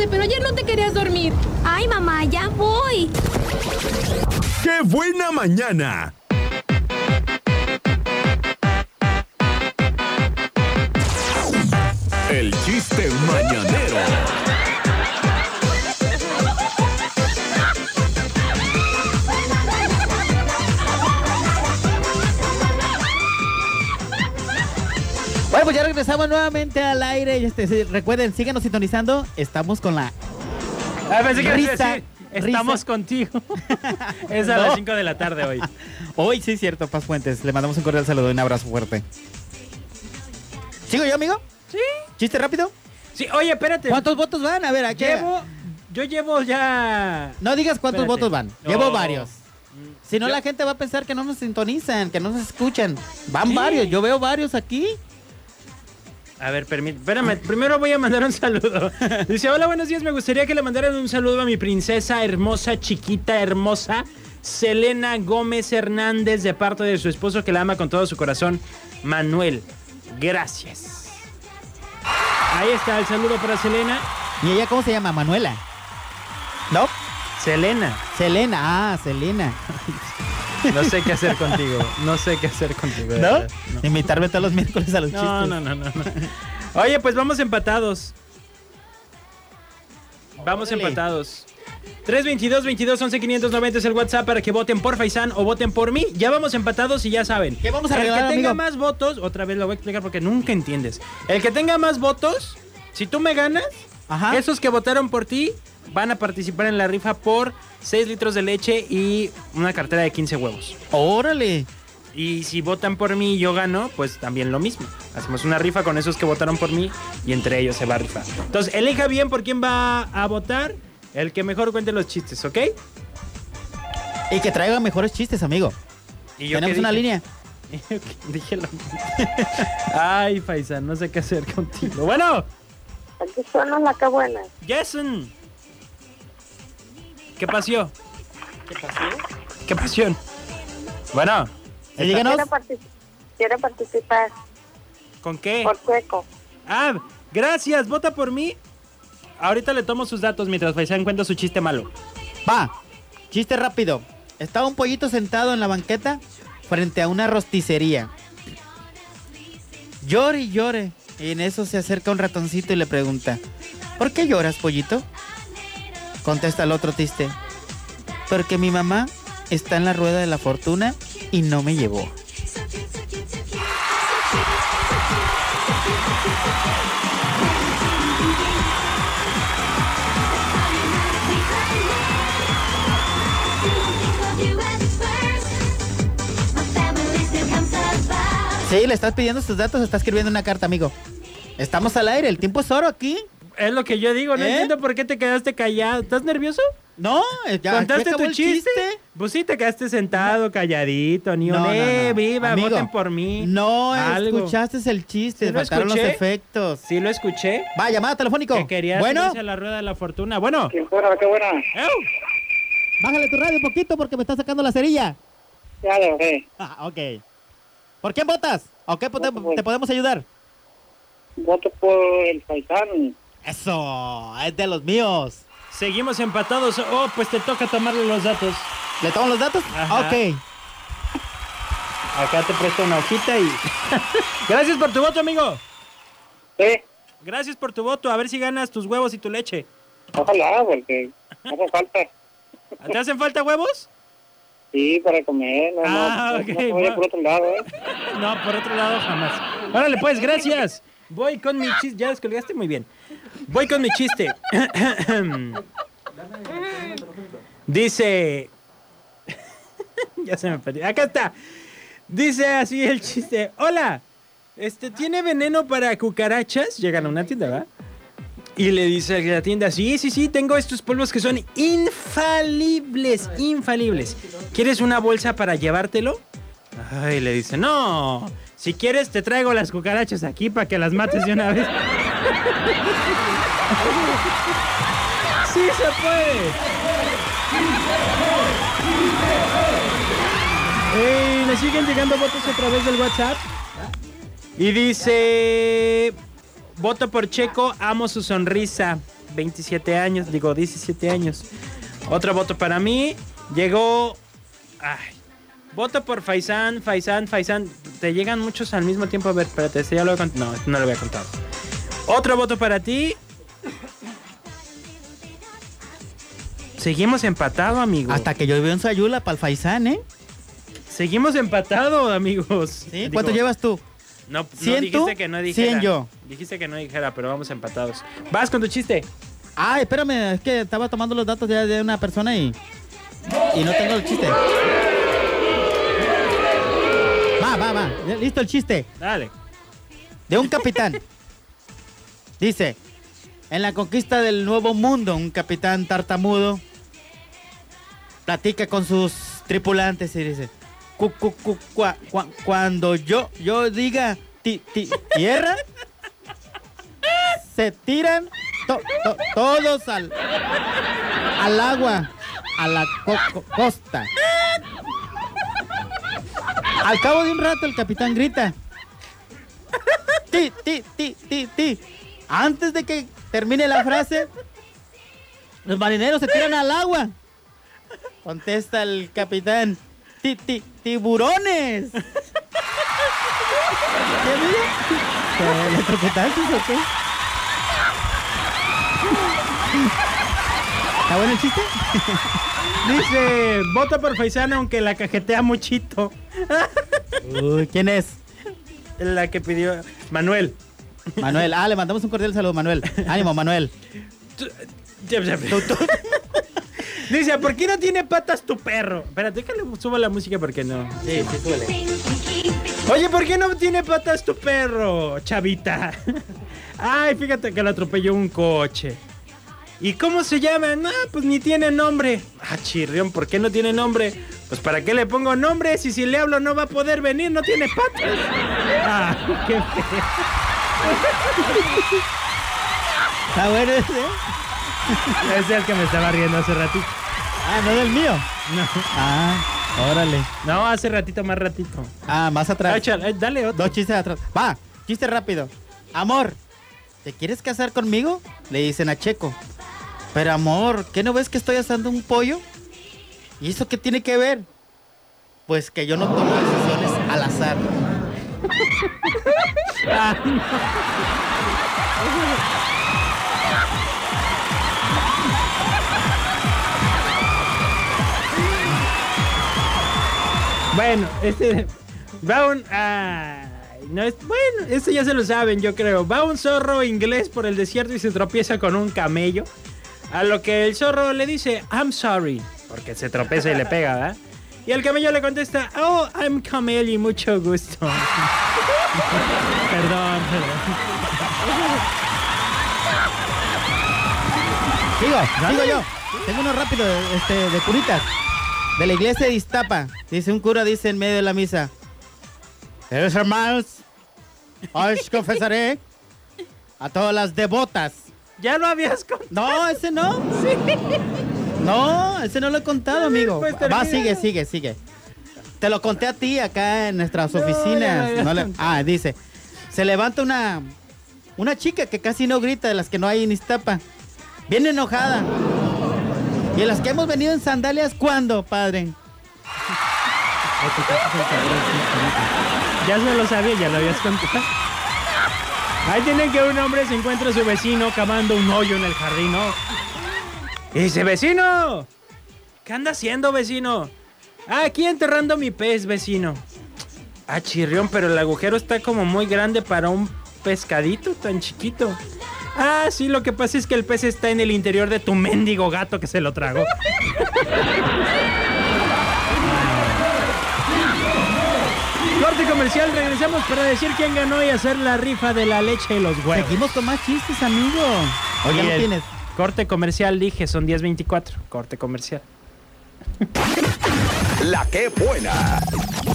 tarde, pero ayer no te querías dormir. Ay, mamá, ya voy. ¡Qué buena mañana! El chiste mañanero. Regresamos nuevamente al aire. Este, recuerden, síganos sintonizando. Estamos con la. Ah, pensé que Risa, Estamos risa. contigo. es a No. las 5 de la tarde hoy. Hoy sí, cierto, Paz Fuentes. Le mandamos un cordial saludo y un abrazo fuerte. ¿Sigo yo, amigo? Sí. ¿Chiste rápido? Sí, oye, espérate. ¿Cuántos votos van? A ver, aquí. Llevo. Yo llevo ya. No digas cuántos Espérate. votos van. Llevo No. varios. Si no, Yo- la gente va a pensar que no nos sintonizan, que no nos escuchan. Van Sí. varios. Yo veo varios aquí. A ver, permíteme. Espérame, primero voy a mandar un saludo. Dice, hola, buenos días. Me gustaría que le mandaran un saludo a mi princesa hermosa, chiquita, hermosa, Selena Gómez Hernández, de parte de su esposo que la ama con todo su corazón, Manuel. Gracias. Ahí está el saludo para Selena. ¿Y ella cómo se llama? Manuela. ¿No? Selena, Selena. Ah, Selena. no sé qué hacer contigo. No sé qué hacer contigo. ¿No? verdad. Invitarme todos los miércoles a los No, chistes. no, no, no, no. Oye, pues vamos empatados. Vamos Órale. empatados. 322 22 11 590 es el WhatsApp para que voten por Faisán o voten por mí. Ya vamos empatados y ya saben. ¿Qué vamos a El regalar, que tenga amigo? más votos, otra vez lo voy a explicar porque nunca entiendes. El que tenga más votos, si tú me ganas, Ajá. esos que votaron por ti van a participar en la rifa por 6 litros de leche y una cartera de 15 huevos. Órale. Y si votan por mí y yo gano, pues también lo mismo. Hacemos una rifa con esos que votaron por mí y entre ellos se va a rifar. Entonces, elija bien por quién va a votar. El que mejor cuente los chistes, ¿ok? Y que traiga mejores chistes, amigo. Y yo Tenemos una línea. dije lo mismo. Ay, Faisán, no sé qué hacer contigo. Bueno, Aquí suena la que buena. Jason. ¿Qué pasó? ¿Qué pasó? ¿Qué pasión? Bueno, díganos. Quiere, partici- quiere participar ¿con qué? por Cueco. Ah, gracias, vota por mí. Ahorita le tomo sus datos mientras Faisán cuenta su chiste malo. Va. Chiste rápido. Estaba un pollito sentado en la banqueta frente a una rosticería. Llore y llore. Y en eso se acerca un ratoncito y le pregunta, ¿por qué lloras, pollito? Contesta el otro triste, porque mi mamá está en la rueda de la fortuna y no me llevó. Sí, le estás pidiendo sus datos, está escribiendo una carta, amigo. Estamos al aire, el tiempo es oro aquí. Es lo que yo digo, no ¿Eh? entiendo por qué te quedaste callado. ¿Estás nervioso? No, ya ¿Contaste tu el chiste? Pues sí, te quedaste sentado, calladito, ni un No, no, eh, no. viva, Amigo, voten por mí. No Algo. escuchaste el chiste, ¿Sí lo faltaron los escuché? efectos. Sí lo escuché. Va, llamada telefónico. Que querías bueno, a la rueda de la fortuna. Bueno. ¿Quién fuera? Qué buena. ¡Ew! bájale tu radio un poquito porque me está sacando la cerilla. Ya lo ve. Ah, ok. ¿Por quién votas? ¿O qué te, Voto por- te podemos ayudar? Voto por el paisano. Eso, es de los míos. Seguimos empatados. Oh, pues te toca tomarle los datos. ¿Le tomo los datos? Ajá. Ok. Acá te presto una hojita y... Gracias por tu voto, amigo. Sí, Gracias por tu voto. A ver si ganas tus huevos y tu leche. ojalá, porque no hace falta. ¿Te hacen falta huevos? Sí, para comer. No, Ah, no, ok, no por otro lado, ¿eh? No, por otro lado jamás. Órale, pues, gracias. Voy con mi chiste. ¿Ya descolgaste? Muy bien. Voy con mi chiste. Dice... ya se me perdió. Acá está. Dice así el chiste. Hola, este, ¿tiene veneno para cucarachas? Llegan a una tienda, ¿verdad? Y le dice a la tienda, sí, sí, sí, tengo estos polvos que son infalibles, infalibles. ¿Quieres una bolsa para llevártelo? Ay, le dice, no, si quieres te traigo las cucarachas aquí para que las mates de una vez. Sí se puede. Ey, le siguen llegando votos a través del WhatsApp. Y dice, voto por Checo, amo su sonrisa. 27 años, digo 17 años. Otro voto para mí. Llegó. Ay. Voto por Faisán, Faisán, Faisán. Te llegan muchos al mismo tiempo. A ver, espérate, este ya lo he contado. No, no lo voy a contar. Otro voto para ti. Seguimos empatados, amigo. Hasta que yo veo un Sayula para el Faisán, ¿eh? Seguimos empatados, amigos. ¿Sí? Digo, ¿Cuánto llevas tú? No, no 100 dijiste que no dijera. 100 yo. Dijiste que no dijera, pero vamos empatados. Vas con tu chiste. Ah, espérame, es que estaba tomando los datos de, de una persona y. Y no tengo el chiste. Va, va, va. Listo el chiste. Dale. De un capitán. Dice: En la conquista del nuevo mundo, un capitán tartamudo platica con sus tripulantes y dice: "Cu- cu- cu- cua- cua- Cuando yo, yo diga ti- ti- tierra, se tiran to- to- todos al, al agua, a la co- co- costa. Al cabo de un rato el capitán grita. Ti, ti, ti, ti, ti. Antes de que termine la frase, los marineros se tiran al agua. Contesta el capitán. Ti, ti, tiburones. ¿Qué? ¿Te o qué? ¿Está bueno el chiste? Dice, vota por Faisán aunque la cajetea muchito. Uy, ¿quién es? La que pidió Manuel. Manuel. Ah, le mandamos un cordial saludo, Manuel. Ánimo, Manuel. Dice, ¿por qué no tiene patas tu perro? Espérate, déjale subo la música porque no. Sí, sí, suele. Oye, ¿por qué no tiene patas tu perro, chavita? Ay, fíjate que lo atropelló un coche. ¿Y cómo se llama? No, pues ni tiene nombre. Ah, chirrión, ¿por qué no tiene nombre? Pues para qué le pongo nombre si si le hablo no va a poder venir, no tiene patas. Ah, qué feo. ¿Está bueno ese? Ese es el que me estaba riendo hace ratito. Ah, no del mío. No, Ah, órale. no hace ratito, más ratito. Ah, más atrás. eh, dale otro. Dos chistes atrás. Va, chiste rápido. Amor, ¿te quieres casar conmigo? Le dicen a Checo. Pero amor, ¿qué no ves que estoy asando un pollo? ¿Y eso qué tiene que ver? Pues que yo no tomo decisiones al azar. Bueno, este. Va un. no es, bueno, este ya se lo saben, yo creo. Va un zorro inglés por el desierto y se tropieza con un camello. A lo que el zorro le dice, I'm sorry. Porque se tropieza y le pega, ¿verdad? Y el camello le contesta, Oh, I'm camello, mucho gusto. perdón, perdón. Digo, digo yo. Tengo uno rápido, este, de curitas. De la iglesia de Iztapa. Dice un cura, dice en medio de la misa. Queridos hermanos, os confesaré a todas las devotas. Ya lo habías contado. No, ese no. No, ese no lo he contado, amigo. Pues Va, sigue, sigue, sigue. Te lo conté a ti acá en nuestras No, ya oficinas. No le- ah, dice. Se levanta una una chica que casi no grita de las que no hay en Iztapa. Bien enojada. Y en las que hemos venido en sandalias, ¿cuándo, padre? Ya se lo sabía, ya lo habías contado. Ahí tiene que un hombre se encuentra a su vecino cavando un hoyo en el jardín, ¿no? Y dice, vecino, ¿qué anda haciendo, vecino? Ah, aquí enterrando mi pez, vecino. Ah, chirrión, pero el agujero está como muy grande para un pescadito tan chiquito. Ah, sí, lo que pasa es que el pez está en el interior de tu mendigo gato que se lo tragó. Corte comercial, regresamos para decir quién ganó y hacer la rifa de la leche y los huevos. Seguimos con más chistes, amigo. O ya Y no tienes. Corte comercial, dije, son 10.24. Corte comercial. La que buena.